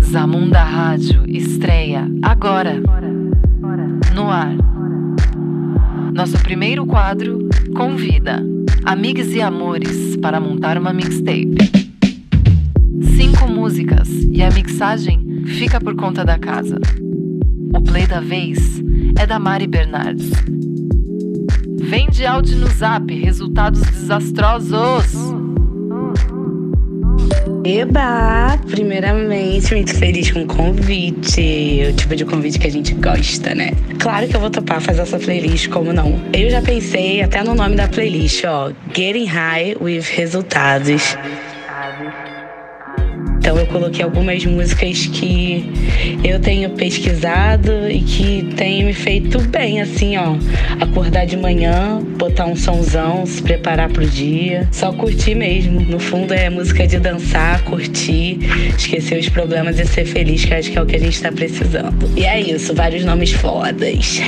Zamunda Rádio estreia agora. No ar. Nosso primeiro quadro convida amigos e amores para montar uma mixtape. Cinco músicas e a mixagem fica por conta da casa. O play da vez é da Mari Bernardes. Vende áudio no zap, resultados desastrosos. Eba! Primeiramente, muito feliz com o convite. O tipo de convite que a gente gosta, né? Claro que eu vou topar fazer essa playlist, como não? Eu já pensei até no nome da playlist, ó. Getting High with Resultados. Então eu coloquei algumas músicas que eu tenho pesquisado e que tem me feito bem, assim, ó. Acordar de manhã, botar um sonzão, se preparar pro dia. Só curtir mesmo. No fundo é música de dançar, curtir, esquecer os problemas e ser feliz, que acho que é o que a gente tá precisando. E é isso, vários nomes fodas.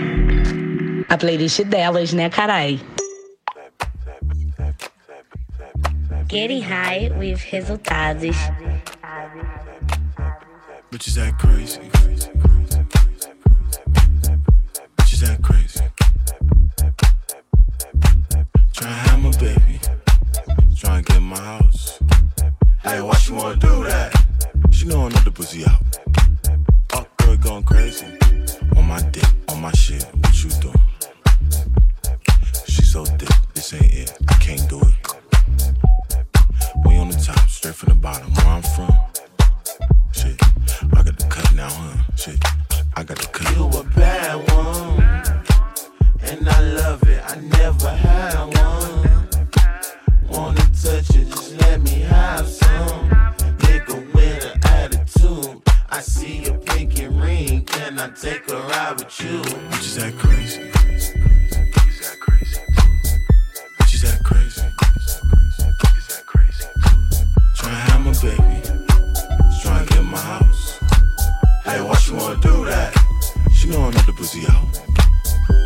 a playlist delas, né, carai? Getting high with resultados. Bitches act crazy. Bitches act crazy. Try have my baby. Try and get my house. Hey, why she wanna do that? She know another pussy out. Fuck girl going crazy. On my dick, on my shit. Pussy out.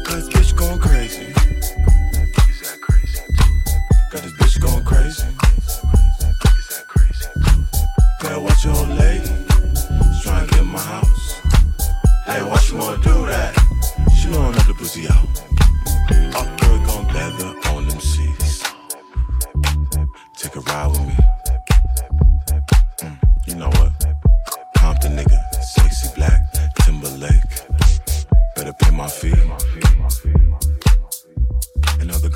Cause bitch going crazy.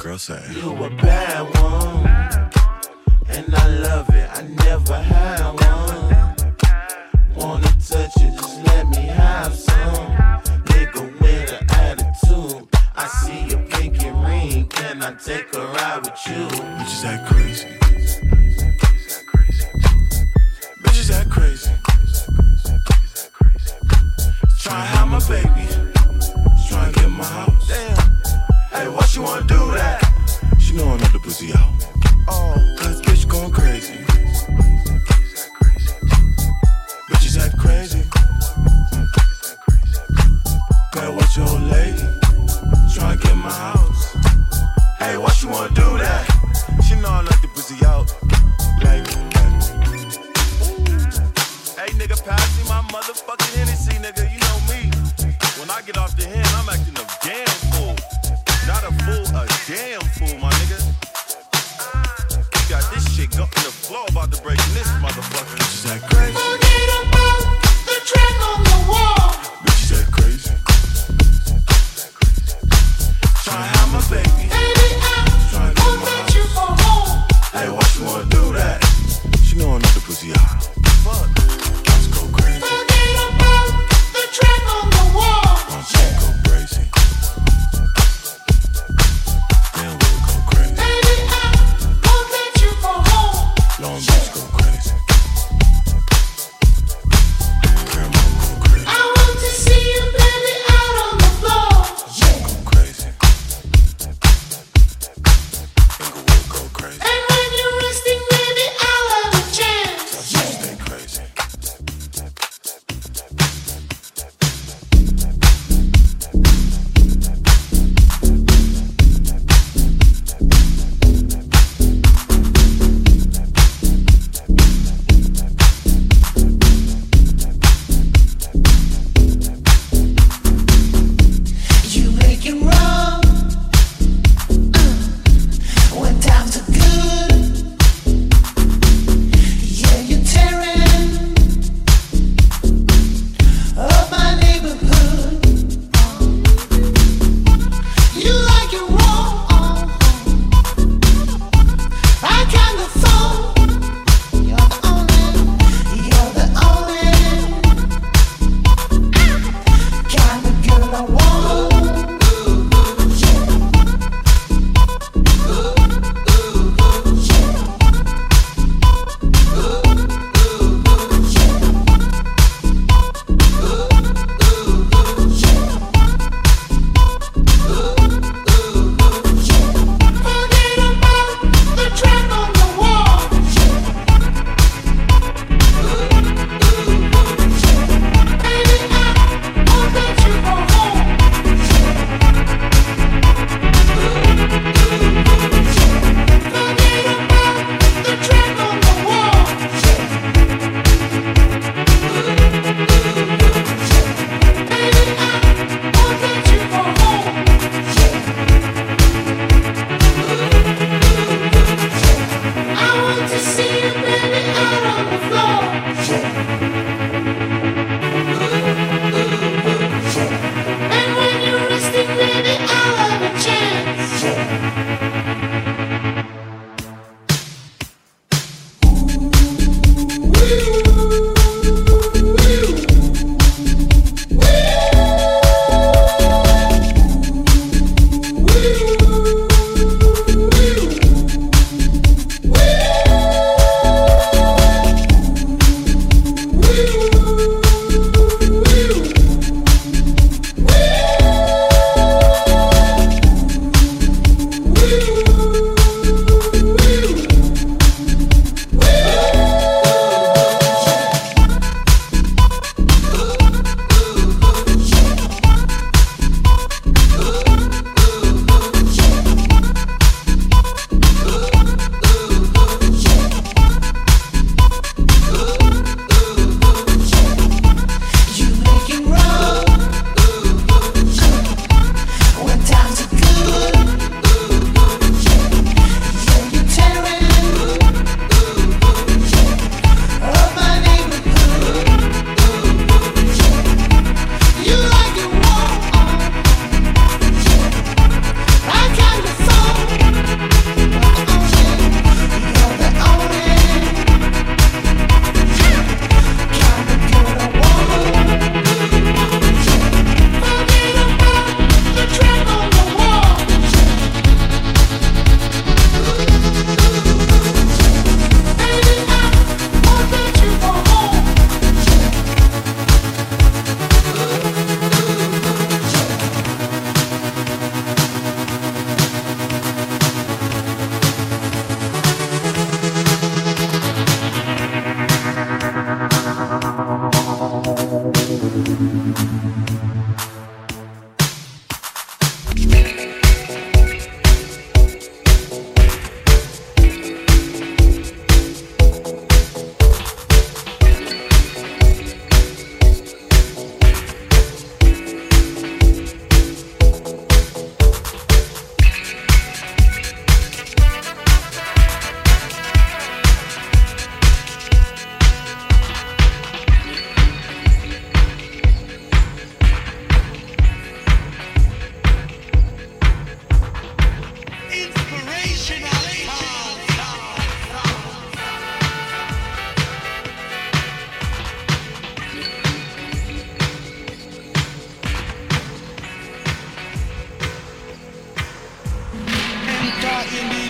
Girl say, You a bad one, and I love it. I never had one. Wanna touch it, just let me have some. Nigga with an attitude. I see your pinky ring. Can I take a ride with you? bitches act crazy. She know another pussy out.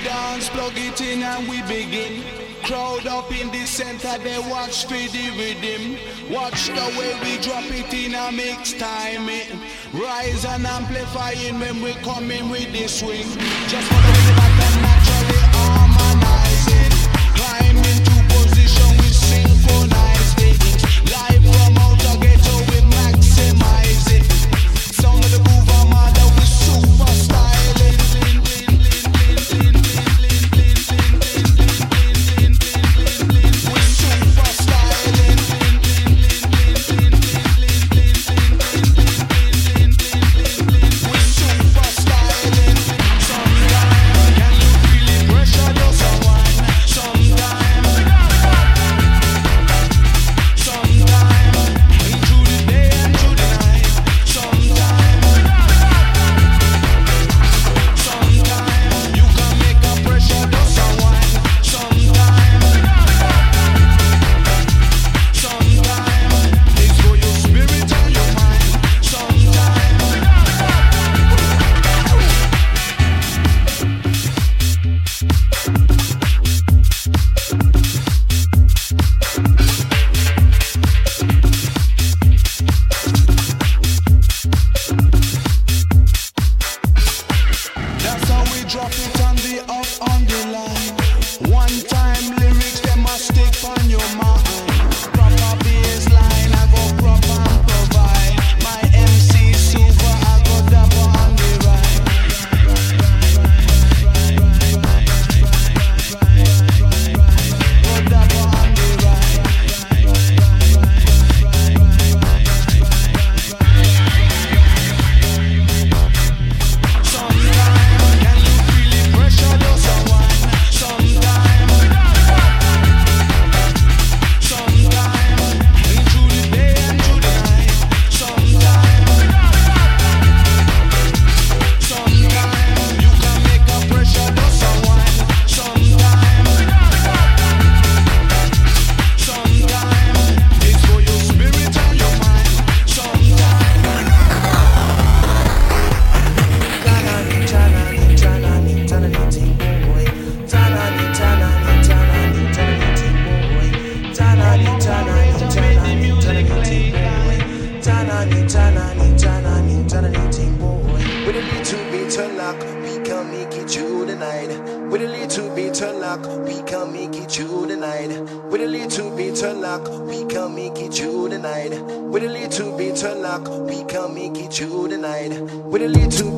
dance, plug it in and we begin. Crowd up in the center, they watch for the rhythm. Watch the way we drop it in a mix time. Rise and amplifying when we come in with the swing. Just for the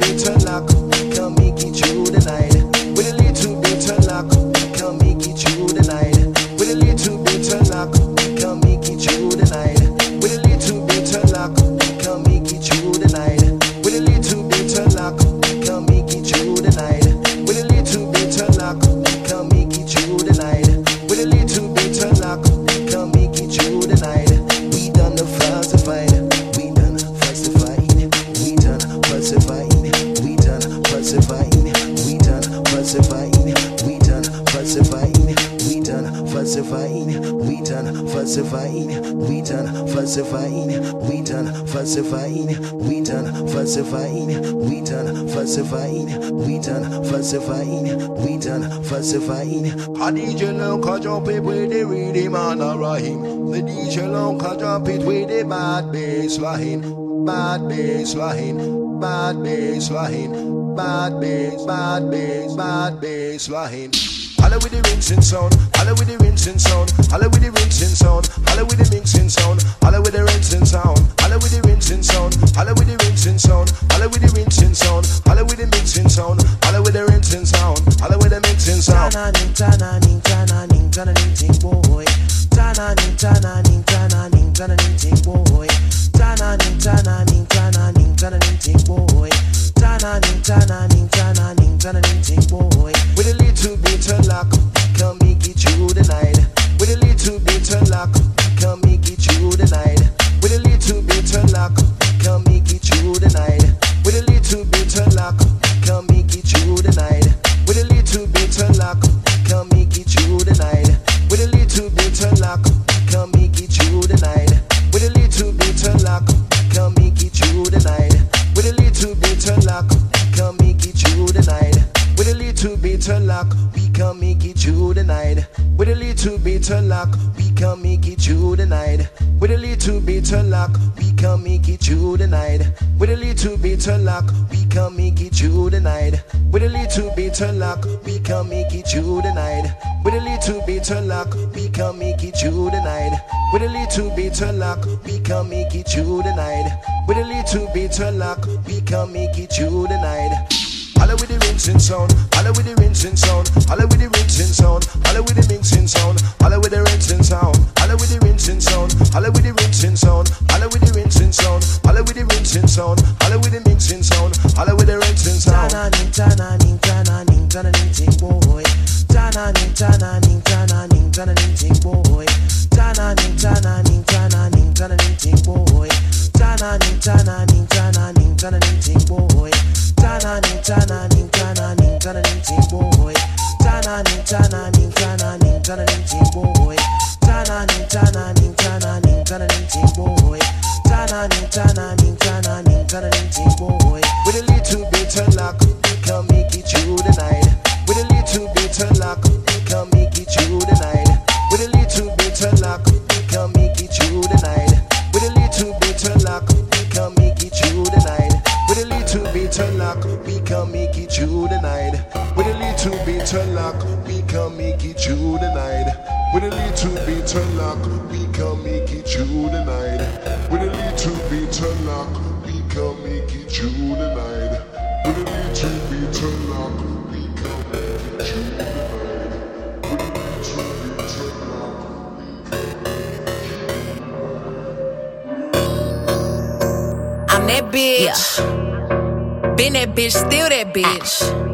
Get your lock, come me get you tonight. we done falsifying, we done falsifying, we done falsifying, we done falsifying, we done falsifying, we done falsifying, we done falsifying, we done falsifying. Hadija long kaja pit with the really man Rahim. The DJ long kaja pit with the bad bass line, bad bass line, bad bass line, bad bass, bad bass, bad bass line. Holla with the rinsing sound. Holla with the rinsing sound. Holla with the rinsing sound. Holla with the mixing sound. Holla with the rinsing sound. Holla with the rinsing sound. Holla with the rinsing sound. Holla with the rinsing sound. Luck, we can make it through the night. With a little bit of luck, we can make it through the night. With a little bit of luck, we can make it through the night. With a little bit of luck, we can make it through the night. With a little bit of luck, we can make it through the night. With a little bit of luck, we can make it through the night. Holla with the rinsing sound, holla with the rinsing sound, holla with the rinsing sound, holla with the mixing sound, holla with the rinsing sound, holla with the rinsing sound, holla with the rinsing sound, holla with the rinsing sound, holla with the rinsing sound, holla with the mixing sound, holla with the rinsing sound. Tana ning tana ning tana ning tana ning ting boy. Tana ning tana ning tana ning tana ning ting boy. Tana ning tana ning tana ning tana ning ting boy. Tana ning tana ning tana ning tana ning ting boy. Tana ning Vem com little bit of luck, we can make it through the night. With a little bit of luck, we can make it through the night. With a little bit of luck, we can make it through the night. With a little bit of luck, we can make it through the night. With a little. I'm that bitch. Been that bitch, still that bitch.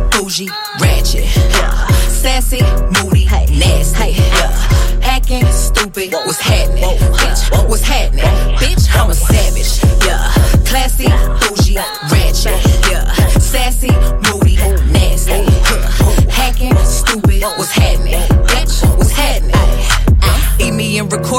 bougie, ratchet. Yeah. Sassy, moody, nasty. Yeah. Acting stupid. What's happening? Bitch, what's happening? Bitch, I'm a savage. Yeah. Classy, bougie, ratchet.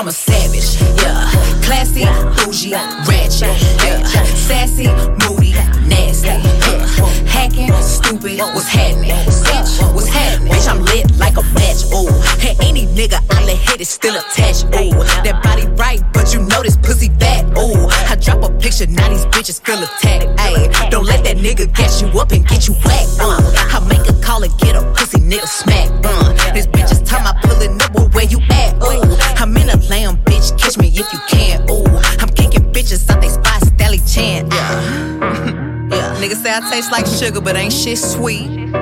I'm a savage. Yeah, classy, bougie, ratchet. Yeah, sassy, moody, nasty. Yeah, hacking, stupid. What's happening? Bitch, what's happening? Bitch, I'm lit like a match. Ooh, and any nigga I let hit is still attached. Ooh, that body right, but you know this pussy fat. Ooh, I drop a picture, now these bitches feel attacked. Ayy, don't let that nigga gas you up and get you whacked. Uh, I make a call and get a pussy nigga say I taste like sugar, but ain't shit sweet.